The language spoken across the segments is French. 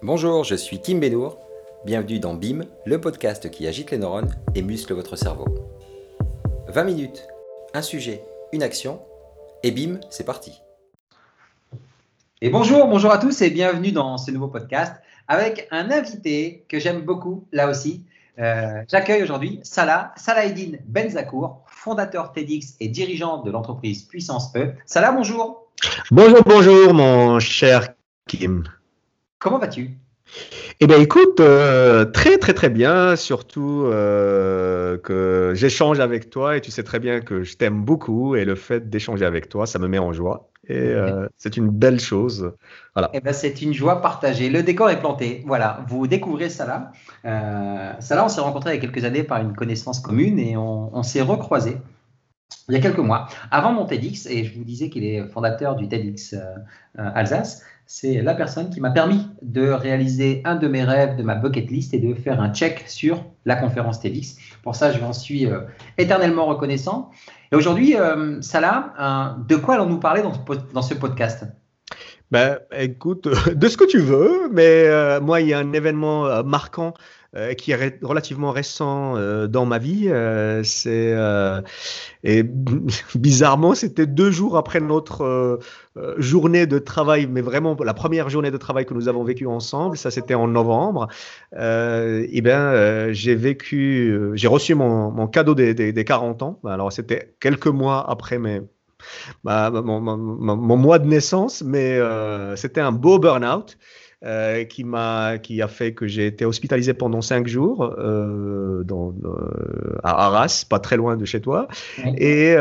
Bonjour, je suis Tim Benour. Bienvenue dans BIM, le podcast qui agite les neurones et muscle votre cerveau. 20 minutes, un sujet, une action, et BIM, c'est parti. Et bonjour, bonjour à tous et bienvenue dans ce nouveau podcast avec un invité que j'aime beaucoup là aussi. Euh, J'accueille aujourd'hui Salah, Salahedine Benzakour, fondateur TEDx et dirigeant de l'entreprise Puissance E. Salah, bonjour. Bonjour, bonjour mon cher Kim. Comment vas-tu? Eh bien, écoute, euh, très très très bien, surtout euh, que j'échange avec toi et tu sais très bien que je t'aime beaucoup et le fait d'échanger avec toi, ça me met en joie et euh, c'est une belle chose. Voilà. Eh ben, c'est une joie partagée. Le décor est planté. Voilà, vous découvrez Salah. Salah, on s'est rencontré il y a quelques années par une connaissance commune et on, on s'est recroisés il y a quelques mois, avant mon TEDx, et je vous disais qu'il est fondateur du TEDx Alsace, c'est la personne qui m'a permis de réaliser un de mes rêves de ma bucket list et de faire un check sur la conférence TEDx. Pour ça, je lui en suis euh, éternellement reconnaissant. Et aujourd'hui, euh, Salah, de quoi allons-nous parler dans ce, podcast? Ben, écoute, de ce que tu veux, mais euh, moi, il y a un événement marquant euh, qui est relativement récent euh, dans ma vie. Euh, c'est et bizarrement, c'était deux jours après notre journée de travail, mais vraiment la première journée de travail que nous avons vécue ensemble. Ça, c'était en novembre. et ben, j'ai vécu, j'ai reçu mon, cadeau des, des, des, 40 ans. Alors, c'était quelques mois après mes mon, mon, mois de naissance, mais c'était un beau burn-out. Euh, qui m'a qui a fait que j'ai été hospitalisé pendant cinq jours euh, dans, euh, à Arras, pas très loin de chez toi, et,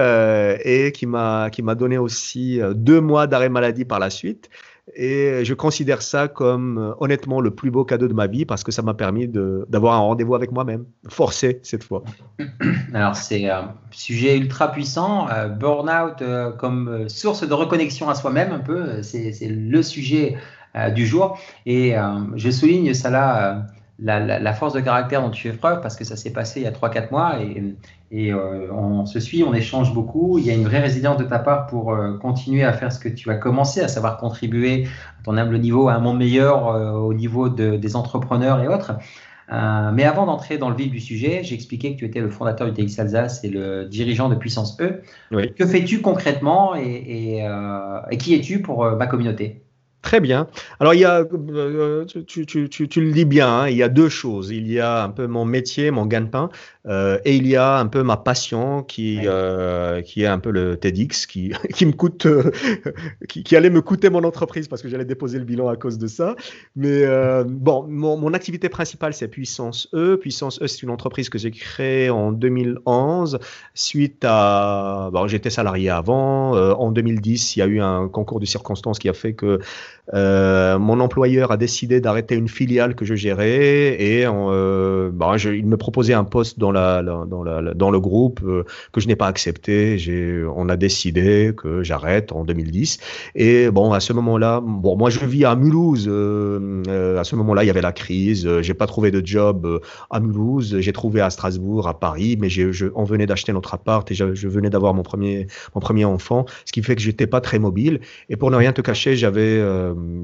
et qui m'a qui m'a donné aussi deux mois d'arrêt maladie par la suite. Et je considère ça comme honnêtement le plus beau cadeau de ma vie parce que ça m'a permis d'avoir un rendez-vous avec moi-même, forcé cette fois. Alors c'est un sujet ultra puissant, burn-out comme source de reconnexion à soi-même un peu, c'est le sujet euh, du jour. Et euh, je souligne ça là, euh, la, force de caractère dont tu fais preuve, parce que ça s'est passé il y a 3-4 mois et, et on se suit, on échange beaucoup. Il y a une vraie résilience de ta part pour continuer à faire ce que tu as commencé, à savoir contribuer à ton humble niveau à un monde meilleur au niveau des entrepreneurs et autres. mais avant d'entrer dans le vif du sujet, j'ai expliqué que tu étais le fondateur du TX Alsace et le dirigeant de Puissance E. Que fais-tu concrètement et qui es-tu pour ma communauté? Très bien. Alors, il y a, euh, tu, tu, tu, tu, le dis bien, hein, il y a deux choses. Il y a un peu mon métier, mon gagne-pain, euh, et il y a un peu ma passion qui, euh, qui est un peu le TEDx, qui, qui me coûte, qui, qui, allait me coûter mon entreprise parce que j'allais déposer le bilan à cause de ça. Mais bon, mon, mon, activité principale, c'est Puissance E. Puissance E, c'est une entreprise que j'ai créée en 2011 suite à. Bon, j'étais salarié avant. en 2010, il y a eu un concours de circonstances qui a fait que euh, mon employeur a décidé d'arrêter une filiale que je gérais et euh, bah, il me proposait un poste dans, le groupe euh, que je n'ai pas accepté. On a décidé que j'arrête en 2010. Et bon, à ce moment-là, moi je vis à Mulhouse. À ce moment-là, il y avait la crise. J'ai pas trouvé de job à Mulhouse. J'ai trouvé à Strasbourg, à Paris, mais on venait d'acheter notre appart et je, je venais d'avoir mon premier, mon premier enfant, ce qui fait que j'étais pas très mobile. Et pour ne rien te cacher, j'avais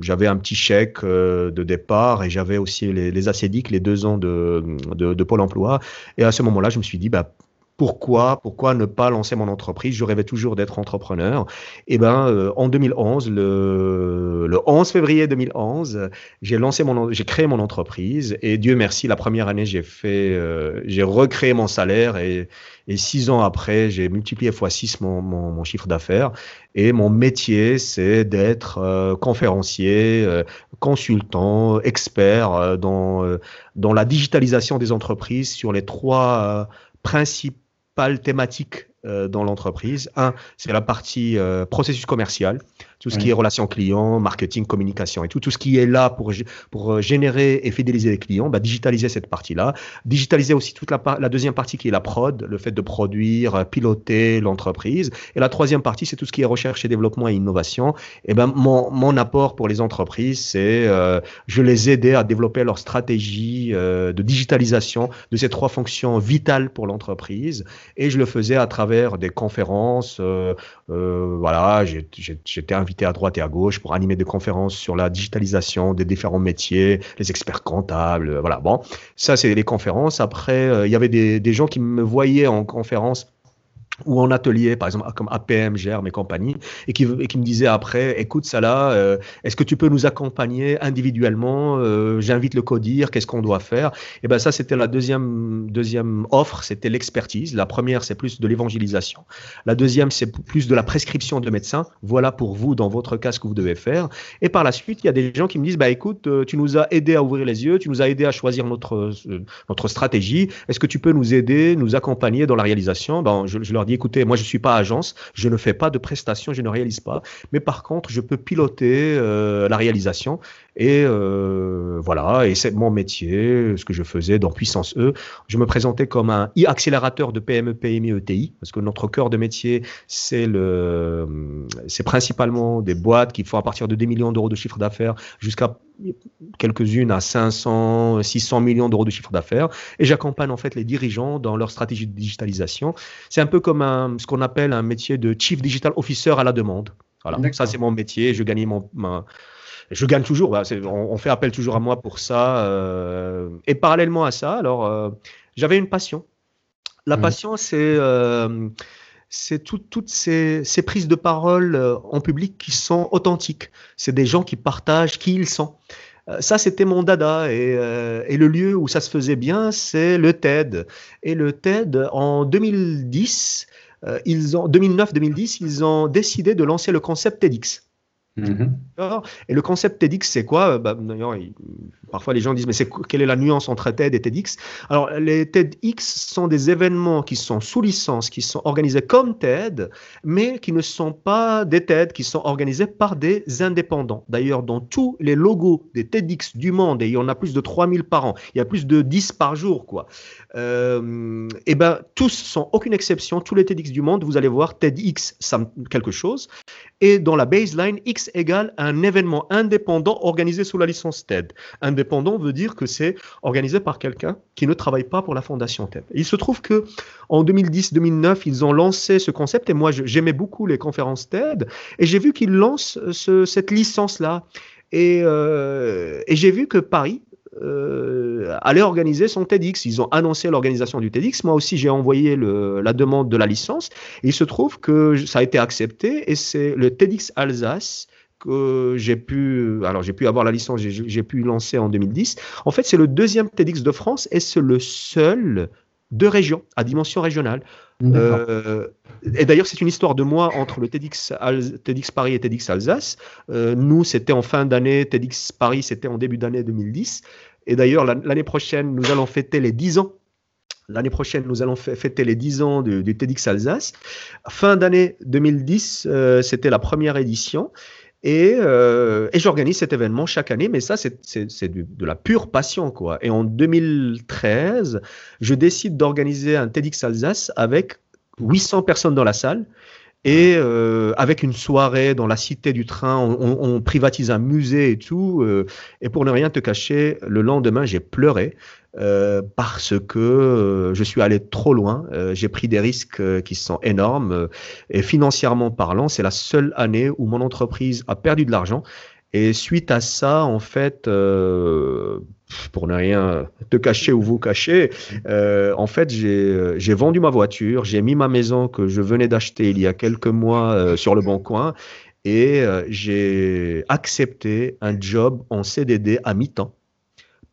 j'avais un petit chèque euh, de départ et j'avais aussi les, les les deux ans de, de, de Pôle emploi. Et à ce moment-là, je me suis dit, bah, pourquoi, pourquoi ne pas lancer mon entreprise? Je rêvais toujours d'être entrepreneur. Et eh ben, euh, en 2011, le, le, 11 février 2011, j'ai lancé mon, j'ai créé mon entreprise. Et Dieu merci, la première année, j'ai fait, euh, j'ai recréé mon salaire et, et, six ans après, j'ai multiplié fois 6 mon, mon, chiffre d'affaires. Et mon métier, c'est d'être euh, conférencier, euh, consultant, expert dans, dans la digitalisation des entreprises sur les trois principes principales thématiques euh, dans l'entreprise. Un, c'est la partie euh, processus commercial, tout ce qui est relations clients, marketing, communication et tout, tout ce qui est là pour, pour euh, générer et fidéliser les clients, bah, digitaliser cette partie-là. Digitaliser aussi toute la, la deuxième partie qui est la prod, le fait de produire, piloter l'entreprise. Et la troisième partie, c'est tout ce qui est recherche et développement et innovation. Et ben, mon, mon apport pour les entreprises, c'est euh, je les aidais à développer leur stratégie de digitalisation de ces trois fonctions vitales pour l'entreprise. Et je le faisais à travers des conférences. Euh, voilà, j'étais invité à droite et à gauche pour animer des conférences sur la digitalisation des différents métiers, les experts comptables, voilà. Bon, ça c'est les conférences. Après, il y avait des gens qui me voyaient en conférence ou en atelier, par exemple, comme APM, GERM et compagnie, et qui, me disait après, écoute, là, euh, est-ce que tu peux nous accompagner individuellement euh, J'invite le codir, qu'est-ce qu'on doit faire? Et eh ben ça, c'était la deuxième, deuxième offre, c'était l'expertise. La première, c'est plus de l'évangélisation. La deuxième, c'est plus de la prescription de médecin. Voilà pour vous, dans votre cas, ce que vous devez faire. Et par la suite, il y a des gens qui me disent, bah écoute, euh, tu nous as aidé à ouvrir les yeux, tu nous as aidé à choisir notre, notre stratégie. Est-ce que tu peux nous aider, nous accompagner dans la réalisation? Ben, je leur dit écoutez, moi je ne suis pas agence, je ne fais pas de prestations, je ne réalise pas, mais par contre, je peux piloter euh, la réalisation. Et euh, voilà, et c'est mon métier, ce que je faisais dans Puissance E. Je me présentais comme un accélérateur de PME, PMI, ETI, parce que notre cœur de métier, c'est le, c'est principalement des boîtes qui font à partir de 10 millions d'euros de chiffre d'affaires jusqu'à quelques-unes à 500, 600 millions d'euros de chiffre d'affaires. Et j'accompagne en fait les dirigeants dans leur stratégie de digitalisation. C'est un peu comme un, ce qu'on appelle un métier de Chief Digital Officer à la demande. Voilà, ça c'est mon métier. Je gagne mon, je gagne toujours. Bah, on, fait appel toujours à moi pour ça. Euh, et parallèlement à ça, alors euh, j'avais une passion. La mmh. passion, c'est euh, toutes ces, prises de parole en public qui sont authentiques. C'est des gens qui partagent qui ils sont. Ça, c'était mon dada. Et, et, le lieu où ça se faisait bien, c'est le TED. Et le TED, en 2010, ils ont 2009-2010, ils ont décidé de lancer le concept TEDx. Mhm. Et le concept TEDx, c'est quoi? Bah, Parfois, les gens disent, mais quelle est la nuance entre TED et TEDx? Alors, les TEDx sont des événements qui sont sous licence, qui sont organisés comme TED, mais qui ne sont pas des TED, qui sont organisés par des indépendants. D'ailleurs, dans tous les logos des TEDx du monde, et il y en a plus de 3000 par an, il y a plus de 10 par jour, quoi. Euh, et eh ben, tous, sans aucune exception, tous les TEDx du monde, vous allez voir TEDx, ça quelque chose. Et dans la baseline, X égale un événement indépendant organisé sous la licence TED. Indépendant veut dire que c'est organisé par quelqu'un qui ne travaille pas pour la fondation TED. Il se trouve que en 2010-2009, ils ont lancé ce concept et moi j'aimais beaucoup les conférences TED et j'ai vu qu'ils lancent cette licence-là. Et, euh, et j'ai vu que Paris, euh, aller organiser son TEDx. Ils ont annoncé l'organisation du TEDx. Moi aussi, j'ai envoyé la demande de la licence. il se trouve que ça a été accepté et c'est le TEDx Alsace que j'ai pu, alors j'ai pu avoir la licence, j'ai pu lancer en 2010. En fait, c'est le deuxième TEDx de France et c'est le seul de région, à dimension régionale. Euh, et d'ailleurs, c'est une histoire de moi entre le TEDx, TEDx Paris et TEDx Alsace. Euh, nous, c'était en fin d'année, TEDx Paris, c'était en début d'année 2010. Et d'ailleurs, l'année prochaine, nous allons fêter les 10 ans. L'année prochaine, nous allons fêter les 10 ans du, TEDx Alsace. Fin d'année 2010, euh, c'était la première édition. Et, euh, et j'organise cet événement chaque année, mais ça, c'est de la pure passion, quoi. Et en 2013, je décide d'organiser un TEDx Alsace avec 800 personnes dans la salle. Et euh, avec une soirée dans la cité du train, on, on privatise un musée et tout. Euh, et pour ne rien te cacher, le lendemain, j'ai pleuré euh, parce que euh, je suis allé trop loin. Euh, j'ai pris des risques qui sont énormes. et financièrement parlant, c'est la seule année où mon entreprise a perdu de l'argent. Et suite à ça, en fait, pour ne rien te cacher ou vous cacher, en fait, j'ai vendu ma voiture, j'ai mis ma maison que je venais d'acheter il y a quelques mois sur le bon coin et j'ai accepté un job en CDD à mi-temps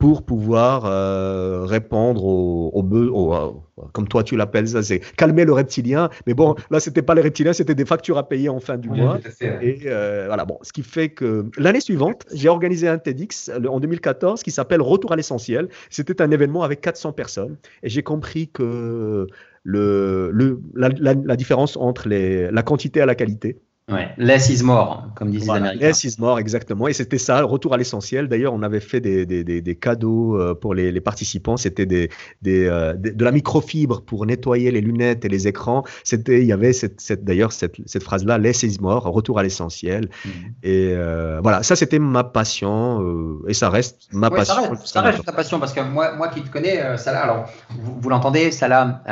pour pouvoir euh, répondre aux, aux, comme toi tu l'appelles ça, c'est calmer le reptilien. Mais bon, là c'était pas les reptiliens, c'était des factures à payer en fin du mois. Et euh, voilà, bon, ce qui fait que l'année suivante, j'ai organisé un TEDx en 2014 qui s'appelle Retour à l'essentiel. C'était un événement avec 400 personnes et j'ai compris que le, le la, la, différence entre les, la quantité et la qualité Ouais, less is more, comme disent les Américains. Less is more, exactement. Et c'était ça, retour à l'essentiel. D'ailleurs, on avait fait des, des, des, des cadeaux euh, pour les, les participants. C'était des, euh, de la microfibre pour nettoyer les lunettes et les écrans. C'était, il y avait cette, cette d'ailleurs cette, cette phrase-là, less is more, retour à l'essentiel. Mhm. Et euh, voilà, ça c'était ma passion et ça reste ma passion. Ça reste, ça reste ta passion parce que moi, moi qui te connais, Salah, alors vous, vous l'entendez, Salah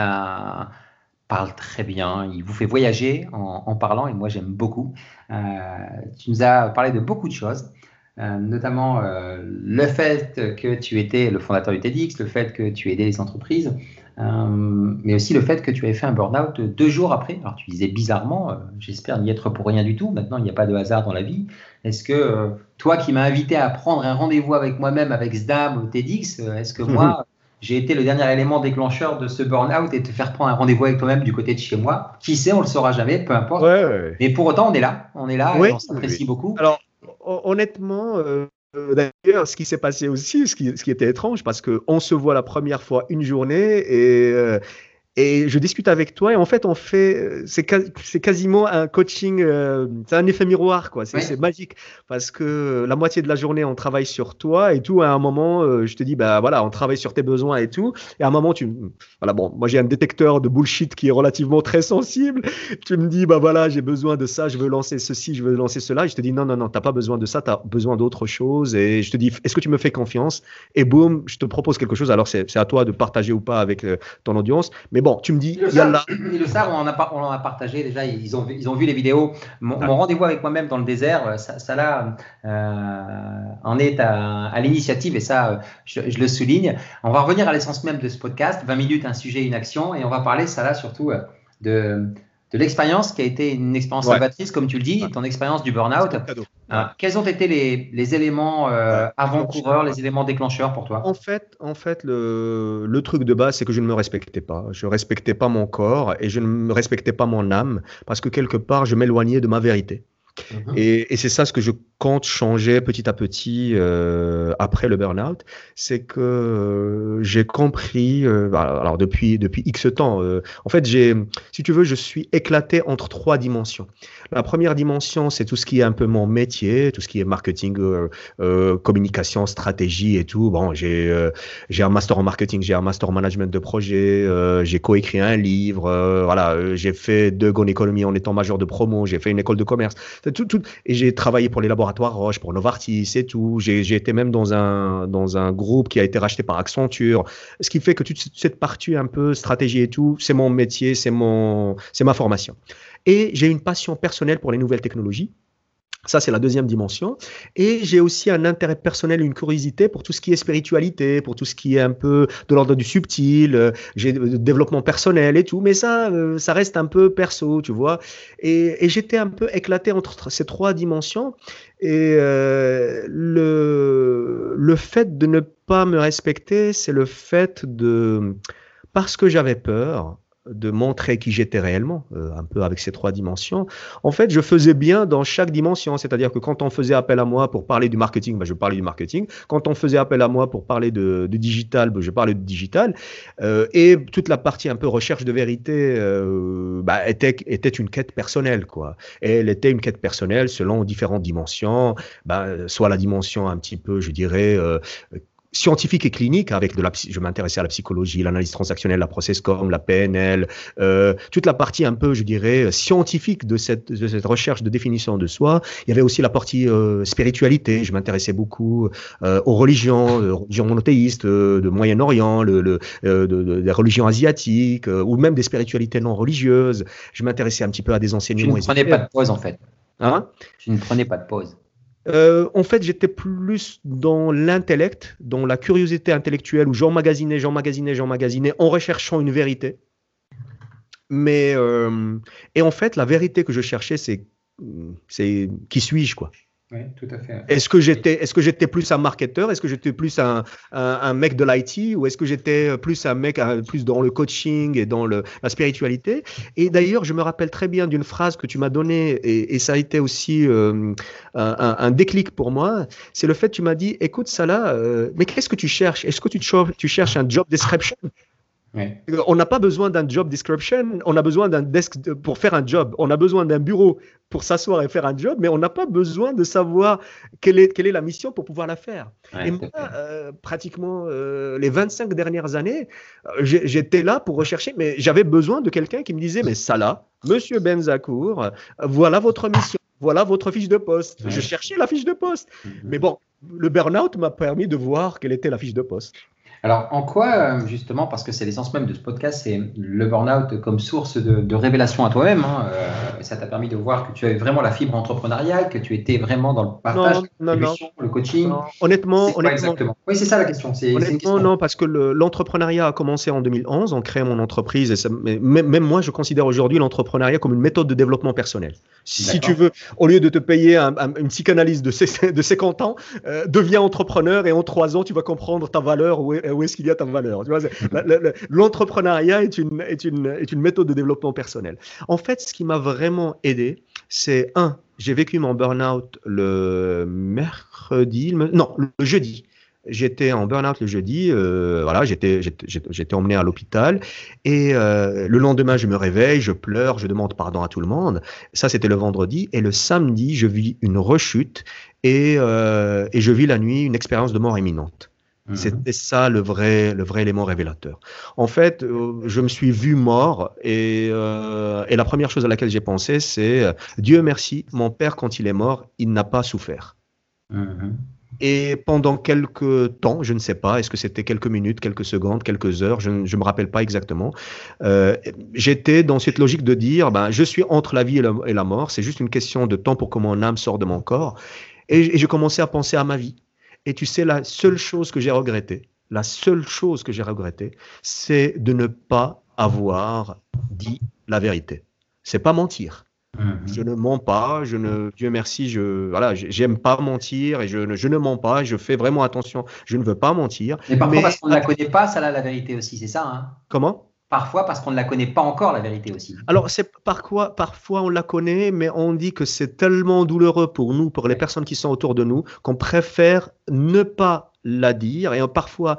parle très bien, il vous fait voyager en, parlant et moi j'aime beaucoup. tu nous as parlé de beaucoup de choses. notamment le fait que tu étais le fondateur du TEDx, le fait que tu aidais les entreprises, euh, mais aussi le fait que tu avais fait un burn-out deux jours après. Alors tu disais bizarrement, euh, j'espère n'y être pour rien du tout. Maintenant, il n'y a pas de hasard dans la vie. Est-ce que euh, toi qui m'as invité à prendre un rendez-vous avec moi-même, avec SDAM au TEDx, est-ce que moi, j'ai été le dernier élément déclencheur de ce burn-out et te faire prendre un rendez-vous avec toi-même du côté de chez moi Qui sait, on le saura jamais, peu importe. Mais pour autant, on est là. On est là et on s'apprécie beaucoup. Alors, honnêtement, euh, d'ailleurs, ce qui s'est passé aussi, ce qui, ce qui, était étrange, parce qu'on se voit la première fois une journée et, euh, et je discute avec toi et en fait on fait euh, c'est c'est quasiment un coaching euh, c'est un effet miroir quoi. C'est magique. Parce que la moitié de la journée on travaille sur toi et tout à un moment euh, je te dis bah voilà on travaille sur tes besoins et tout. Et à un moment tu voilà bon moi j'ai un détecteur de bullshit qui est relativement très sensible. Tu me dis bah voilà j'ai besoin de ça je veux lancer ceci je veux lancer cela. Et je te dis non non non t'as pas besoin de ça tu as besoin d'autre chose. Et je te dis est-ce que tu me fais confiance? Et boum je te propose quelque chose. Alors c'est à toi de partager ou pas avec ton audience. Mais bon Bon, tu me dis, il là. le SAR, on en, a, on en a partagé déjà, ils ont, ils ont vu les vidéos. Mon, rendez-vous avec moi-même dans le désert, euh, ça, ça là, euh, en est à, l'initiative et ça, euh, je, le souligne. On va revenir à l'essence même de ce podcast 20 minutes, un sujet, une action, et on va parler, ça là, surtout de de l'expérience qui a été une expérience salvatrice, comme tu le dis, ton expérience du burn-out. Ah, quels ont été les, éléments euh, avant-coureurs, les éléments déclencheurs pour toi? En fait, en fait le, le truc de base, c'est que je ne me respectais pas. Je ne respectais pas mon corps et je ne me respectais pas mon âme parce que quelque part, je m'éloignais de ma vérité. Mhm. Et, c'est ça ce que je compte changer petit à petit euh, après le burn-out, c'est que euh, j'ai compris, euh, bah, alors depuis depuis X temps, en fait j'ai, si tu veux, je suis éclaté entre trois dimensions. La première dimension, c'est tout ce qui est un peu mon métier, tout ce qui est marketing, communication, stratégie et tout. Bon, j'ai j'ai un master en marketing, j'ai un master en management de projet, j'ai coécrit un livre, voilà, j'ai fait deux Gone Economy en étant major de promo, j'ai fait une école de commerce. Et j'ai travaillé pour les laboratoires Roche, pour Novartis et tout. J'ai été même dans un, dans un groupe qui a été racheté par Accenture. Ce qui fait que toute cette partie un peu stratégie et tout, c'est mon métier, c'est ma formation. Et j'ai une passion personnelle pour les nouvelles technologies. Ça, c'est la deuxième dimension. Et j'ai aussi un intérêt personnel, une curiosité pour tout ce qui est spiritualité, pour tout ce qui est un peu de l'ordre du subtil. J'ai développement personnel et tout. Mais ça, euh, ça reste un peu perso, tu vois. Et, j'étais un peu éclaté entre ces trois dimensions. Et euh, le, le fait de ne pas me respecter, c'est le fait de... Parce que j'avais peur, de montrer qui j'étais réellement, euh, un peu avec ces trois dimensions. En fait, je faisais bien dans chaque dimension, c'est-à-dire que quand on faisait appel à moi pour parler du marketing, bah, je parlais du marketing. Quand on faisait appel à moi pour parler de, digital, bah, je parlais de digital. Euh, et toute la partie un peu recherche de vérité euh, bah, était, était une quête personnelle, quoi. Et elle était une quête personnelle selon différentes dimensions, soit la dimension un petit peu, je dirais, scientifique et clinique, avec de la, je m'intéressais à la psychologie, l'analyse transactionnelle, la processcom, la PNL, euh, toute la partie un peu, je dirais, scientifique de cette, de cette recherche de définition de soi. Il y avait aussi la partie euh, spiritualité. Je m'intéressais beaucoup euh, aux religions, euh, religions monothéistes de Moyen-Orient, le, le de, de, des religions asiatiques, ou même des spiritualités non religieuses. Je m'intéressais un petit peu à des enseignements. Tu ne prenais pas de pause en fait. Hein? Tu ne prenais pas de pause. Euh, en fait, j'étais plus dans l'intellect, dans la curiosité intellectuelle où j'emmagasinais, j'emmagasinais, j'emmagasinais en recherchant une vérité. Mais, euh, et en fait, la vérité que je cherchais, c'est, c'est qui suis-je, quoi? Tout à fait. Est-ce que j'étais, est-ce que j'étais plus un marketeur? Est-ce que j'étais plus un, mec de l'IT Ou est-ce que j'étais plus un mec plus dans le coaching et dans le, la spiritualité? Et d'ailleurs, je me rappelle très bien d'une phrase que tu m'as donnée, et, ça a été aussi euh, un, déclic pour moi. C'est le fait que tu m'as dit, écoute, là, euh, mais qu'est-ce que tu cherches? Est-ce que tu, tu cherches un job description? On n'a pas besoin d'un job description, on a besoin d'un desk pour faire un job. On a besoin d'un bureau pour s'asseoir et faire un job, mais on n'a pas besoin de savoir quelle est, quelle est la mission pour pouvoir la faire. et moi, euh, pratiquement euh, les 25 dernières années, euh, j'étais là pour rechercher, mais j'avais besoin de quelqu'un qui me disait, mais ça là, monsieur Benzacourt, voilà votre mission, voilà votre fiche de poste. Je cherchais la fiche de poste. Mm-hmm. Mais bon, le burn-out m'a permis de voir quelle était la fiche de poste. Alors, en quoi, euh, justement, parce que c'est l'essence même de ce podcast, c'est le burn-out comme source de, révélation à toi-même. Hein, euh, ça t'a permis de voir que tu avais vraiment la fibre entrepreneuriale, que tu étais vraiment dans le partage, non, non, le coaching? Honnêtement, honnêtement Oui, c'est ça la question. Honnêtement, non, parce que l'entrepreneuriat a commencé en 2011, en créant mon entreprise. Et même, moi, je considère aujourd'hui l'entrepreneuriat comme une méthode de développement personnel. Si tu veux, au lieu de te payer une psychanalyse de, de 50 ans, euh, deviens entrepreneur et en 3 ans, tu vas comprendre ta valeur, où est-ce qu'il y a ta valeur. L'entrepreneuriat est une, est, une, est une méthode de développement personnel. En fait, ce qui m'a vraiment aidé, c'est un, j'ai vécu mon burn-out le mercredi, non, le jeudi. J'étais en burn-out le jeudi, euh, voilà, j'étais, j'étais emmené à l'hôpital et euh, le lendemain je me réveille, je pleure, je demande pardon à tout le monde. Ça c'était le vendredi et le samedi je vis une rechute et, euh, et je vis la nuit une expérience de mort imminente. Mhm. C'était ça le vrai, le vrai élément révélateur. En fait, je me suis vu mort et, et la première chose à laquelle j'ai pensé, c'est Dieu merci, mon père quand il est mort, il n'a pas souffert. Mhm. Et pendant quelques temps, je ne sais pas, est-ce que c'était quelques minutes, quelques secondes, quelques heures, je ne me rappelle pas exactement, euh, j'étais dans cette logique de dire, ben, je suis entre la vie et la, mort, c'est juste une question de temps pour que mon âme sorte de mon corps. Et, et j'ai commencé à penser à ma vie. Et tu sais, la seule chose que j'ai regrettée, la seule chose que j'ai regrettée, c'est de ne pas avoir dit la vérité. C'est pas mentir. Mhm. Je ne mens pas, je ne, Dieu merci, je voilà, j'aime pas mentir et je ne, je ne mens pas, je fais vraiment attention, je ne veux pas mentir. Mais parfois parce qu'on ne la connaît pas, ça là la vérité aussi, c'est ça hein? Comment? Parfois parce qu'on ne la connaît pas encore, la vérité aussi. Alors, c'est par quoi, parfois on la connaît, mais on dit que c'est tellement douloureux pour nous, pour les personnes qui sont autour de nous, qu'on préfère ne pas la dire. Et parfois,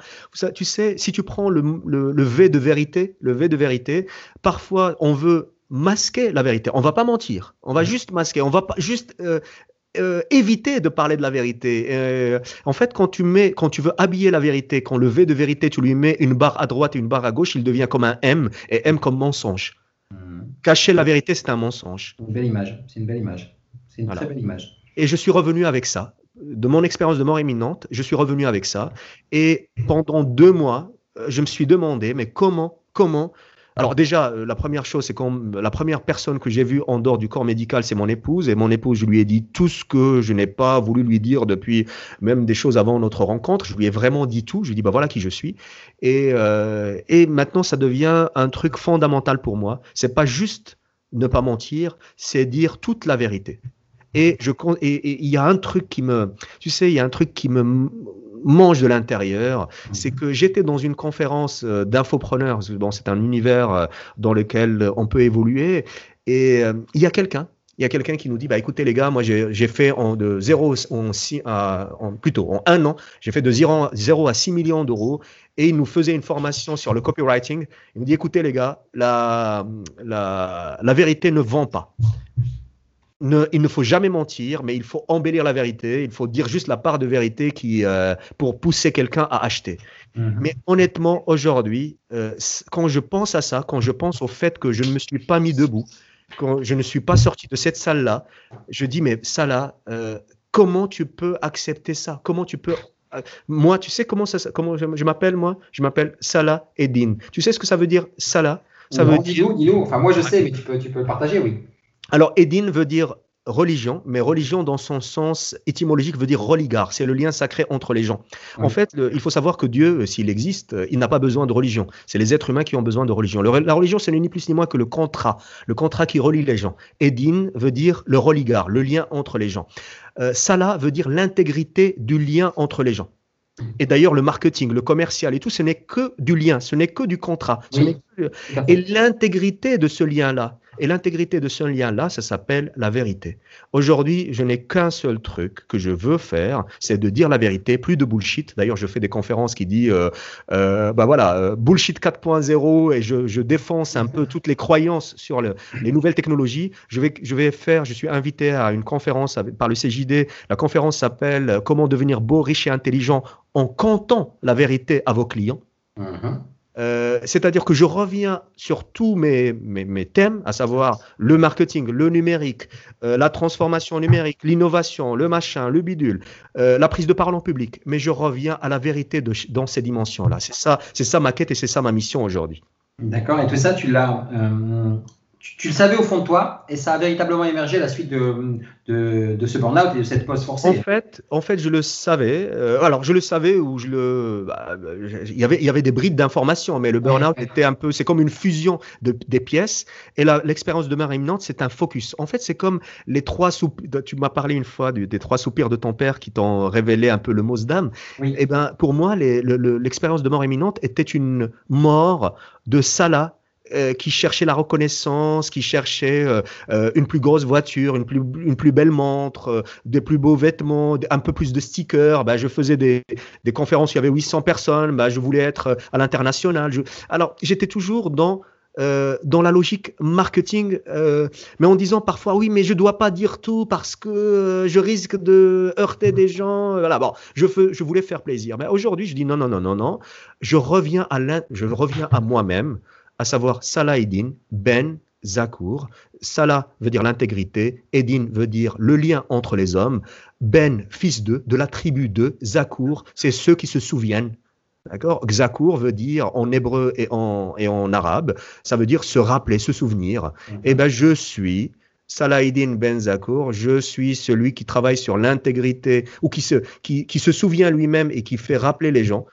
tu sais, si tu prends le, le, le V de vérité, le V de vérité, parfois on veut masquer la vérité. On va pas mentir. On va juste masquer. On va pas juste euh, euh, éviter de parler de la vérité. Euh, en fait, quand tu mets, quand tu veux habiller la vérité, quand le V de vérité, tu lui mets une barre à droite et une barre à gauche, il devient comme un M et M comme mensonge. Hmm. Cacher la vérité, c'est un mensonge. Une belle image. C'est une belle image. C'est une très belle image. Et je suis revenu avec ça. De mon expérience de mort imminente, je suis revenu avec ça. Et pendant deux mois, je me suis demandé, mais comment, comment alors déjà, euh, la première chose, c'est que la première personne que j'ai vue en dehors du corps médical, c'est mon épouse. Et mon épouse, je lui ai dit tout ce que je n'ai pas voulu lui dire depuis même des choses avant notre rencontre. Je lui ai vraiment dit tout. Je lui ai dit, bah voilà qui je suis. Et, euh, et maintenant, ça devient un truc fondamental pour moi. C'est pas juste ne pas mentir, c'est dire toute la vérité. Et je et il y a un truc qui me, tu sais, il y a un truc qui me mange de l'intérieur, mmh. c'est que j'étais dans une conférence euh, d'infopreneurs. Bon, c'est un univers euh, dans lequel on peut évoluer. Et euh, il y a quelqu'un il y a quelqu'un qui nous dit bah écoutez les gars moi j'ai fait en de 0 en, en, plutôt en un an j'ai fait de 0, 0 à 6 millions d'euros et il nous faisait une formation sur le copywriting il nous dit écoutez les gars la, la, la vérité ne vend pas il ne faut jamais mentir, mais il faut embellir la vérité. Il faut dire juste la part de vérité qui, euh, pour pousser quelqu'un à acheter. Mhm. Mais honnêtement, aujourd'hui, euh, quand je pense à ça, quand je pense au fait que je ne me suis pas mis debout, quand je ne suis pas sorti de cette salle-là, je dis, mais ça là, euh, comment tu peux accepter ça? Comment tu peux moi, tu sais comment ça, comment je, m'appelle moi? Je m'appelle Salah Eddin. Tu sais ce que ça veut dire Salah? Ça veut dire. Enfin, moi je sais, mais tu peux, tu peux partager, oui. Alors, Edin veut dire religion, mais religion dans son sens étymologique veut dire religar, c'est le lien sacré entre les gens. En fait, il faut savoir que Dieu, s'il existe, il n'a pas besoin de religion. C'est les êtres humains qui ont besoin de religion. la religion, ce n'est ni plus ni moins que le contrat, le contrat qui relie les gens. Edin veut dire le religar, le lien entre les gens. Euh, Salah veut dire l'intégrité du lien entre les gens. Et d'ailleurs, le marketing, le commercial et tout, ce n'est que du lien, ce n'est que du contrat. Et l'intégrité de ce lien-là, et l'intégrité de ce lien-là, ça s'appelle la vérité. Aujourd'hui, je n'ai qu'un seul truc que je veux faire, c'est de dire la vérité, plus de bullshit. D'ailleurs, je fais des conférences qui disent, euh, euh, bah voilà, euh, bullshit 4.0, et je, je, défonce un peu toutes les croyances sur les nouvelles technologies. Je vais, je vais faire, je suis invité à une conférence par le CJD. La conférence s'appelle Comment devenir beau, riche et intelligent en comptant la vérité à vos clients. Mm-hmm. Euh, c'est-à-dire que je reviens sur tous mes, mes, thèmes, à savoir le marketing, le numérique, euh, la transformation numérique, l'innovation, le machin, le bidule, euh, la prise de parole en public. Mais je reviens à la vérité dans ces dimensions-là. C'est ça, c'est ça ma quête et c'est ça ma mission aujourd'hui. D'accord. Et tout ça, tu l'as tu, le savais au fond de toi et ça a véritablement émergé à la suite de, de, ce burn-out et de cette pause forcée. En fait, en fait je le savais. Euh, alors, je le savais ou je le. Bah, il, y avait, il y avait des brides d'informations, mais le burn-out était un peu. C'est comme une fusion de, des pièces. Et l'expérience de mère imminente, c'est un focus. En fait, c'est comme les trois soupirs. Tu m'as parlé une fois des trois soupirs de ton père qui t'ont révélé un peu le mot d'âme. Et eh ben, pour moi, l'expérience de mort imminente était une mort de Salah euh, qui cherchait la reconnaissance, qui cherchait euh, euh, une plus grosse voiture, une plus, belle montre, des plus beaux vêtements, un peu plus de stickers. Bah, je faisais des, conférences, il y avait 800 personnes, bah, je voulais être à l'international. Alors, j'étais toujours dans la logique marketing, mais en disant parfois oui, mais je dois pas dire tout parce que je risque de heurter des gens. Voilà, bon, je, je voulais faire plaisir, mais aujourd'hui je dis non, non, non, non, non. Je reviens à je reviens à moi-même à savoir Salah Eddin, Ben Zakour. Salah veut dire l'intégrité, Eddin veut dire le lien entre les hommes. Ben, fils d'eux, de la tribu de Zakour, c'est ceux qui se souviennent. D'accord? Zakour veut dire en hébreu et en, et en arabe, ça veut dire se rappeler, se souvenir. Mhm. Eh bien, je suis Eddin Ben Zakour, je suis celui qui travaille sur l'intégrité ou qui se, qui, qui se souvient lui-même et qui fait rappeler les gens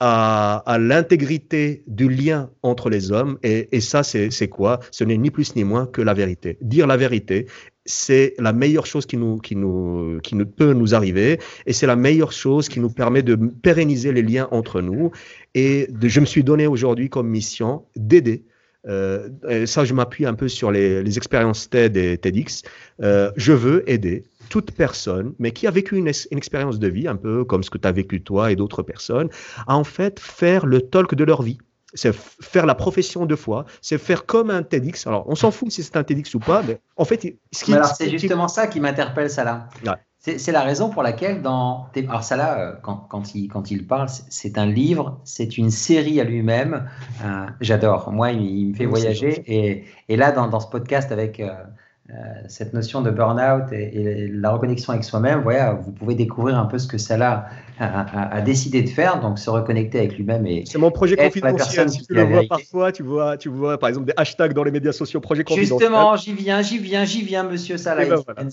à, l'intégrité du lien entre les hommes. Et, ça, c'est quoi? Ce n'est ni plus ni moins que la vérité. Dire la vérité, c'est la meilleure chose qui nous, qui nous, qui nous peut nous arriver, et c'est la meilleure chose qui nous permet de pérenniser les liens entre nous. Et je me suis donné aujourd'hui comme mission d'aider. Euh, ça, je m'appuie un peu sur les, expériences TED et TEDx. Euh, je veux aider toute personne, mais qui a vécu une, expérience de vie, un peu comme ce que tu as vécu toi et d'autres personnes, à en fait faire le talk de leur vie. C'est faire la profession de foi, c'est faire comme un TEDx. Alors, on s'en fout si c'est un TEDx ou pas, mais en fait, ce qui. Alors, c'est justement ça qui m'interpelle, ça là. C'est la raison pour laquelle dans alors là euh, quand, quand, il quand il parle c'est un livre c'est une série à lui-même euh, j'adore moi il, me fait voyager et, et, là dans, dans ce podcast avec euh, cette notion de burn-out et, la reconnexion avec soi-même, voilà, vous pouvez découvrir un peu ce que cela a, décidé de faire, donc se reconnecter avec lui-même. et C'est mon projet confidentiel. Si tu le vois parfois, tu vois, tu vois par exemple des hashtags dans les médias sociaux, projet confidentiel. Justement, j'y viens, j'y viens, j'y viens, monsieur Salah ben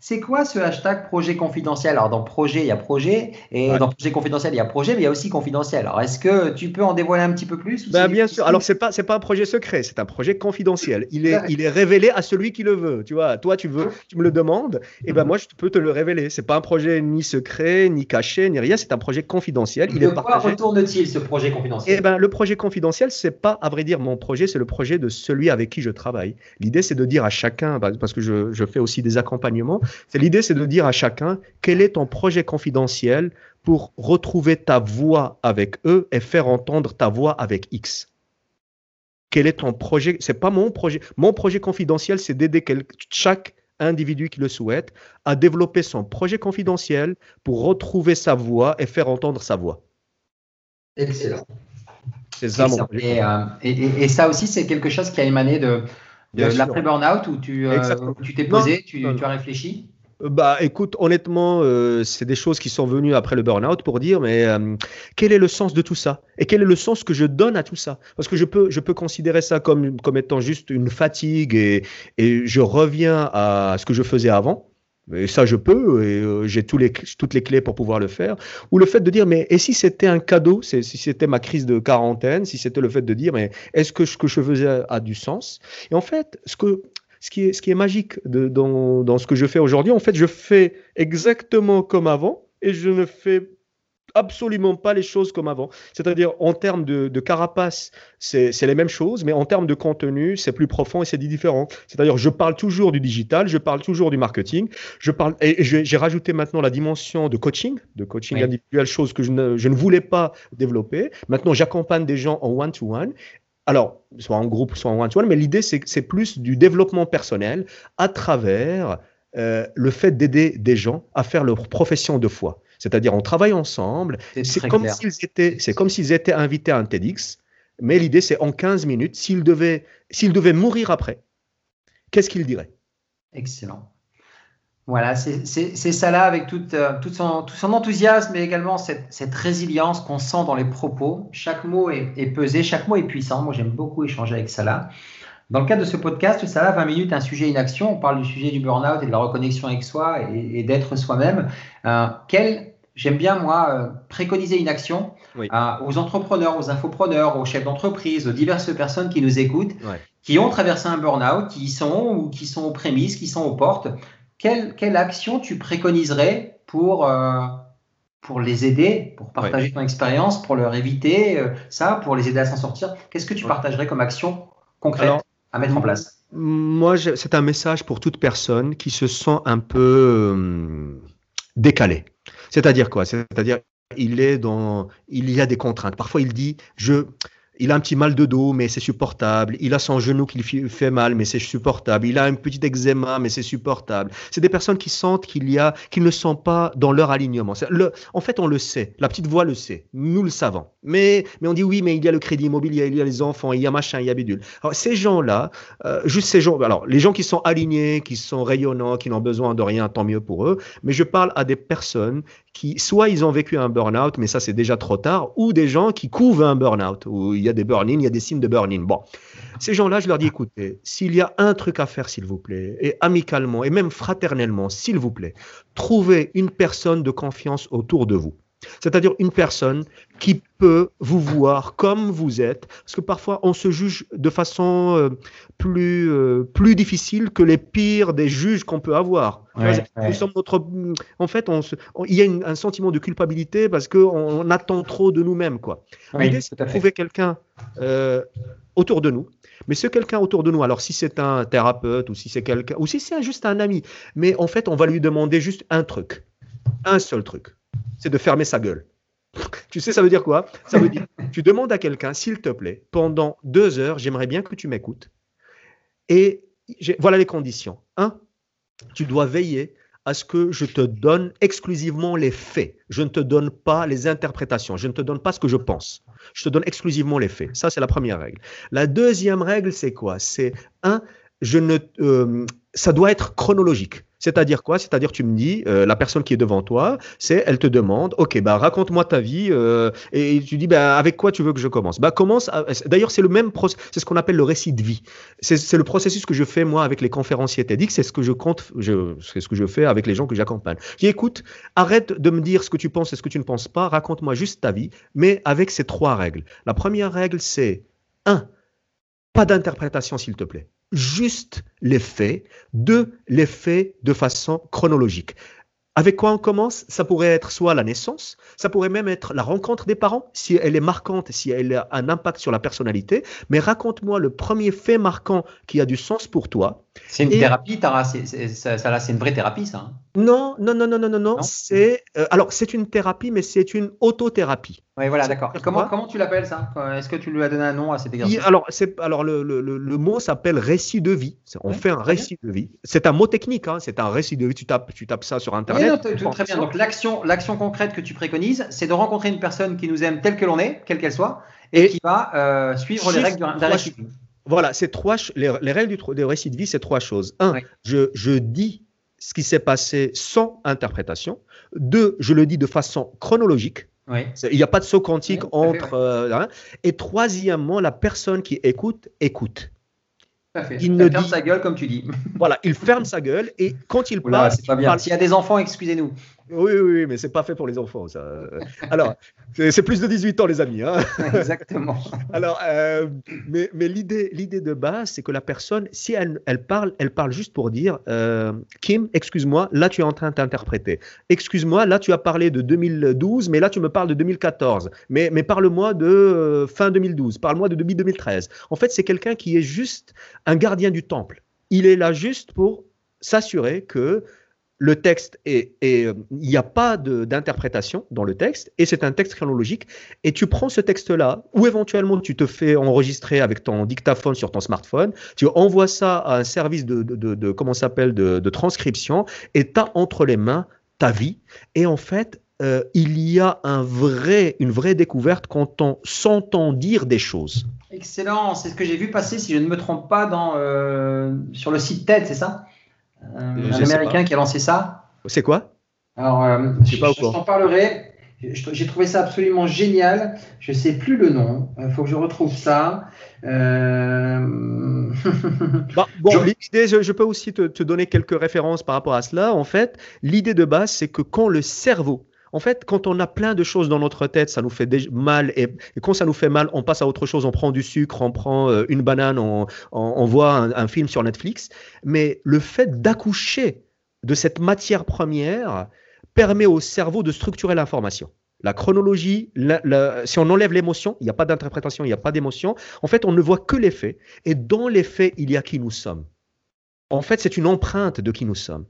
C'est quoi ce hashtag projet confidentiel? Alors dans projet, il y a projet, et dans projet confidentiel, il y a projet, mais il y a aussi confidentiel. Alors est-ce que tu peux en dévoiler un petit peu plus ben, Bien sûr. Alors c'est pas, pas un projet secret, c'est un projet confidentiel. Il est, il est révélé à celui qui le veux. Tu vois, toi, tu veux, tu me le demandes, et ben mhm. moi, je peux te le révéler. C'est pas un projet ni secret, ni caché, ni rien. C'est un projet confidentiel. Il de est quoi retourne-t-il ce projet confidentiel? Eh ben, le projet confidentiel, c'est pas, à vrai dire, mon projet, c'est le projet de celui avec qui je travaille. L'idée, c'est de dire à chacun, bah, parce que je, je fais aussi des accompagnements. C'est l'idée, c'est de dire à chacun quel est ton projet confidentiel pour retrouver ta voix avec eux et faire entendre ta voix avec X quel est ton projet? C'est pas mon projet. Mon projet confidentiel, c'est d'aider chaque individu qui le souhaite à développer son projet confidentiel pour retrouver sa voix et faire entendre sa voix. Excellent. C'est ça, mon projet. Euh, et, ça aussi, c'est quelque chose qui a émané de, l'après-burnout où tu euh, t'es posé, tu, tu as réfléchi? Bah, écoute, honnêtement, euh, c'est des choses qui sont venues après le burn-out pour dire, mais euh, quel est le sens de tout ça? Et quel est le sens que je donne à tout ça? Parce que je peux, je peux considérer ça comme, comme étant juste une fatigue et, et je reviens à ce que je faisais avant. Et ça, je peux, et euh, j'ai les, toutes les clés pour pouvoir le faire. Ou le fait de dire, mais et si c'était un cadeau, si c'était ma crise de quarantaine, si c'était le fait de dire, mais est-ce que ce que je faisais a du sens? Et en fait, ce que, ce qui est, ce qui est magique dans, dans, ce que je fais aujourd'hui, en fait, je fais exactement comme avant et je ne fais absolument pas les choses comme avant. C'est-à-dire, en termes de, de carapace, c'est les mêmes choses, mais en termes de contenu, c'est plus profond et c'est différent. C'est-à-dire, je parle toujours du digital, je parle toujours du marketing, je parle, et j'ai rajouté maintenant la dimension de coaching, de coaching individuel, chose que je ne, je ne voulais pas développer. Maintenant, j'accompagne des gens en one-to-one, alors, soit en groupe, soit en one-to-one, mais l'idée, c'est plus du développement personnel à travers euh, le fait d'aider des gens à faire leur profession de foi. C'est-à-dire, on travaille ensemble. C'est comme s'ils étaient, c'est comme s'ils étaient invités à un TEDx. Mais l'idée, c'est en 15 minutes, s'il devait, s'il devait mourir après, qu'est-ce qu'il dirait Excellent. Voilà, c'est ça là avec tout, euh, tout, son, tout, son, enthousiasme et également cette, cette résilience qu'on sent dans les propos. Chaque mot est, est pesé, chaque mot est puissant. Moi, j'aime beaucoup échanger avec Salah. Dans le cadre de ce podcast, Salah, 20 minutes, un sujet, une action. On parle du sujet du burn-out et de la reconnexion avec soi et, et d'être soi-même. Euh, quel, j'aime bien, moi, euh, préconiser une action oui. aux entrepreneurs, aux infopreneurs, aux chefs d'entreprise, aux diverses personnes qui nous écoutent, ouais. qui ont traversé un burn-out, qui sont ou qui sont aux prémices, qui sont aux portes quelle, quelle action tu préconiserais pour, euh, pour les aider, pour partager ouais. ton expérience, pour leur éviter euh, ça, pour les aider à s'en sortir? Qu'est-ce que tu partagerais comme action concrète Alors, à mettre en place? Moi, c'est un message pour toute personne qui se sent un peu euh, décalée. C'est-à-dire quoi? C'est-à-dire il est dans, il y a des contraintes. Parfois, il dit, je, il a un petit mal de dos, mais c'est supportable. Il a son genou qui lui fait mal, mais c'est supportable. Il a un petit eczéma, mais c'est supportable. C'est des personnes qui sentent qu'il y a, qu'ils ne sont pas dans leur alignement. En fait, on le sait. La petite voix le sait. Nous le savons. Mais, mais on dit oui, mais il y a le crédit immobilier, il y a les enfants, il y a machin, il y a bidule. Alors, ces gens-là, euh, juste ces gens, alors, les gens qui sont alignés, qui sont rayonnants, qui n'ont besoin de rien, tant mieux pour eux. Mais je parle à des personnes qui, soit ils ont vécu un burn-out, mais ça c'est déjà trop tard, ou des gens qui couvrent un burn-out, où il y a des burn-in, il y a des signes de burn-in. Bon, ces gens-là, je leur dis, écoutez, s'il y a un truc à faire, s'il vous plaît, et amicalement, et même fraternellement, s'il vous plaît, trouvez une personne de confiance autour de vous. C'est-à-dire une personne qui peut vous voir comme vous êtes, parce que parfois on se juge de façon euh, plus, euh, plus difficile que les pires des juges qu'on peut avoir. Ouais, ouais. Sommes notre, en fait, on se, on, il y a une, un sentiment de culpabilité parce qu'on on attend trop de nous-mêmes. Oui, L'idée, c'est de trouver quelqu'un euh, autour de nous. Mais ce quelqu'un autour de nous, alors si c'est un thérapeute ou si c'est quelqu'un, ou si c'est juste un ami, mais en fait, on va lui demander juste un truc, un seul truc c'est de fermer sa gueule. Tu sais, ça veut dire quoi? Ça veut dire, tu demandes à quelqu'un, s'il te plaît, pendant deux heures, j'aimerais bien que tu m'écoutes. Et voilà les conditions. Un, tu dois veiller à ce que je te donne exclusivement les faits. Je ne te donne pas les interprétations. Je ne te donne pas ce que je pense. Je te donne exclusivement les faits. Ça, c'est la première règle. La deuxième règle, c'est quoi? C'est un, je ne, euh, ça doit être chronologique. C'est-à-dire quoi? C'est-à-dire, tu me dis, euh, la personne qui est devant toi, c'est, elle te demande, ok, bah raconte-moi ta vie, euh, et tu dis, bah avec quoi tu veux que je commence? Bah commence. D'ailleurs, c'est le même processus, c'est ce qu'on appelle le récit de vie. C'est le processus que je fais moi avec les conférenciers TEDx, c'est ce que je compte, c'est ce que je fais avec les gens que j'accompagne. Dis, écoute, arrête de me dire ce que tu penses et ce que tu ne penses pas, raconte-moi juste ta vie, mais avec ces trois règles. La première règle, c'est un, pas d'interprétation, s'il te plaît juste les faits, deux, les faits de façon chronologique. Avec quoi on commence? Ça pourrait être soit la naissance, ça pourrait même être la rencontre des parents, si elle est marquante, si elle a un impact sur la personnalité. Mais raconte-moi le premier fait marquant qui a du sens pour toi. C'est une Et... thérapie, Tara. C'est une vraie thérapie, ça. Hein non, non, non, non, non, non, non. C'est euh, alors c'est une thérapie, mais c'est une autothérapie. Oui, voilà, d'accord. Comment, comment tu l'appelles ça? Est-ce que tu lui as donné un nom à cet exercice? Alors, c'est alors le, le, le, mot s'appelle récit de vie. On fait un récit bien. de vie. C'est un mot technique. Hein, c'est un récit de vie. Tu tapes, tu tapes ça sur internet. Très bien. Donc l'action, l'action concrète que tu préconises, c'est de rencontrer une personne qui nous aime telle que l'on est, quelle qu'elle soit, et, et, qui va euh, suivre les règles d'un récit. Voilà, c'est trois. Les, les, règles du, du récit de vie, c'est trois choses. Un, je, je dis ce qui s'est passé sans interprétation. Deux, je le dis de façon chronologique. Il n'y a pas de saut quantique entre. Euh, hein. Et troisièmement, la personne qui écoute, écoute. Il ne ferme dit... sa gueule comme tu dis. Voilà, il ferme sa gueule et quand il Oula, parle. Pas bien. S'il y a des enfants, excusez-nous. Oui, oui, mais c'est pas fait pour les enfants, ça. Alors, c'est plus de 18 ans, les amis. Hein Exactement. Alors, euh, mais, mais l'idée, l'idée de base, c'est que la personne, si elle, elle, parle, elle parle juste pour dire euh, Kim, excuse-moi, là, tu es en train d'interpréter. Excuse-moi, là, tu as parlé de 2012, mais là, tu me parles de 2014. Mais, mais parle-moi de euh, fin 2012, parle-moi de 2013. En fait, c'est quelqu'un qui est juste un gardien du temple. Il est là juste pour s'assurer que le texte est, et il n'y a pas d'interprétation dans le texte et c'est un texte chronologique. Et tu prends ce texte là ou éventuellement tu te fais enregistrer avec ton dictaphone sur ton smartphone tu envoies ça à un service de, de, comment s'appelle de transcription et tu as entre les mains ta vie. Et en fait euh, il y a un vrai, une vraie découverte quand on s'entend dire des choses. Excellent, c'est ce que j'ai vu passer, si je ne me trompe pas, dans, euh, sur le site TED, c'est ça? Un Américain qui a lancé ça. C'est quoi? Alors, je, je, je t'en parlerai. J'ai trouvé ça absolument génial. Je ne sais plus le nom. Il faut que je retrouve ça. Euh... Bah, bon, l'idée, je, peux aussi te, te, donner quelques références par rapport à cela. En fait, l'idée de base, c'est que quand le cerveau, en fait, quand on a plein de choses dans notre tête, ça nous fait mal. Et, quand ça nous fait mal, on passe à autre chose. On prend du sucre, on prend euh, une banane, on, voit un, film sur Netflix. Mais le fait d'accoucher de cette matière première, permet au cerveau de structurer l'information. La chronologie, si on enlève l'émotion, il n'y a pas d'interprétation, il n'y a pas d'émotion. En fait, on ne voit que les faits. Et dans les faits, il y a qui nous sommes. En fait, c'est une empreinte de qui nous sommes.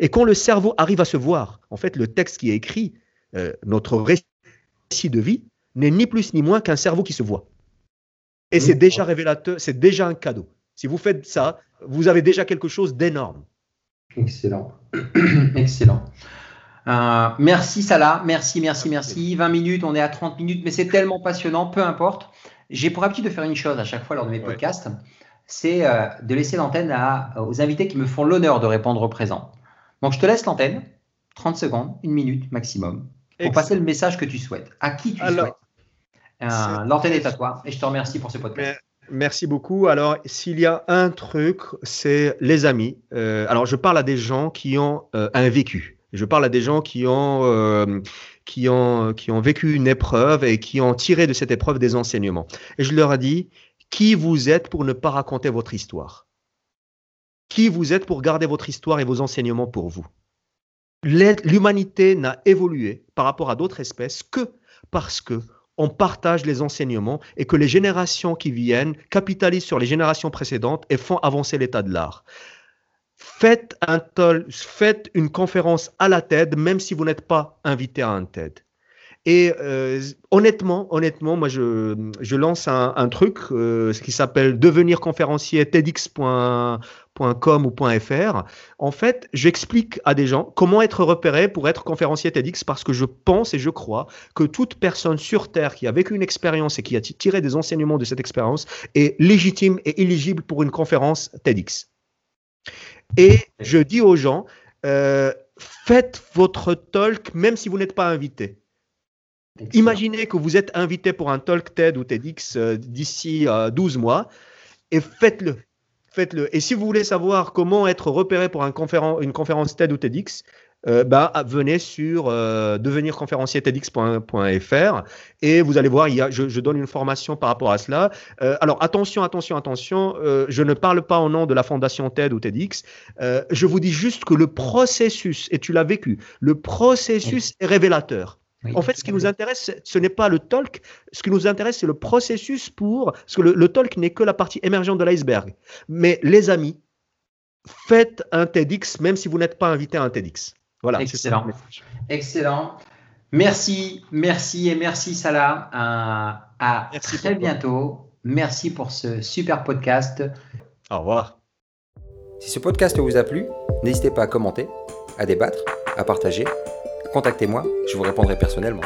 Et quand le cerveau arrive à se voir, en fait, le texte qui est écrit, euh, notre récit de vie, n'est ni plus ni moins qu'un cerveau qui se voit. Et c'est déjà révélateur, c'est déjà un cadeau. Si vous faites ça, vous avez déjà quelque chose d'énorme. Excellent. Excellent. Euh, merci Salah, merci, merci, merci. 20 minutes, on est à 30 minutes, mais c'est tellement passionnant, peu importe. J'ai pour habitude de faire une chose à chaque fois lors de mes podcasts, c'est euh, de laisser l'antenne aux invités qui me font l'honneur de répondre au présent. Donc je te laisse l'antenne, 30 secondes, une minute maximum, pour passer le message que tu souhaites, à qui tu souhaites. Euh, l'antenne est à toi et je te remercie pour ce podcast. Merci beaucoup. Alors, s'il y a un truc, c'est les amis. alors, je parle à des gens qui ont un vécu. Je parle à des gens qui ont, euh, qui, ont, qui ont vécu une épreuve et qui ont tiré de cette épreuve des enseignements. Et je leur ai dit, qui vous êtes pour ne pas raconter votre histoire? Qui vous êtes pour garder votre histoire et vos enseignements pour vous L'humanité n'a évolué par rapport à d'autres espèces que parce que on partage les enseignements et que les générations qui viennent capitalisent sur les générations précédentes et font avancer l'état de l'art faites, un faites une conférence à la TED, même si vous n'êtes pas invité à un TED. Et euh, honnêtement, honnêtement, moi je, lance un, truc, euh, qui s'appelle devenir conférencier TEDx.com ou .fr. En fait, j'explique à des gens comment être repéré pour être conférencier TEDx parce que je pense et je crois que toute personne sur Terre qui a vécu une expérience et qui a tiré des enseignements de cette expérience est légitime et éligible pour une conférence TEDx. Et je dis aux gens, euh, faites votre talk même si vous n'êtes pas invité. Imaginez que vous êtes invité pour un talk TED ou TEDx euh, d'ici euh, 12 mois et faites-le. Faites-le. Et si vous voulez savoir comment être repéré pour un une conférence TED ou TEDx, euh, bah, venez sur euh, devenirconférencier TEDx.fr et vous allez voir, il y a, je, je, donne une formation par rapport à cela. Euh, alors attention, attention, attention, euh, je ne parle pas au nom de la fondation TED ou TEDx. Euh, je vous dis juste que le processus, et tu l'as vécu, le processus est révélateur. Oui, en fait, ce qui nous intéresse, ce n'est pas le talk. Ce qui nous intéresse, c'est le processus pour. Parce que le, le talk n'est que la partie émergente de l'iceberg. Mais les amis, faites un TEDx, même si vous n'êtes pas invité à un TEDx. Voilà, excellent. Excellent. Merci, merci et merci Salah. À, à merci très bientôt. Merci pour ce super podcast. Au revoir. Si ce podcast vous a plu, n'hésitez pas à commenter, à débattre, à partager. Contactez-moi, je vous répondrai personnellement.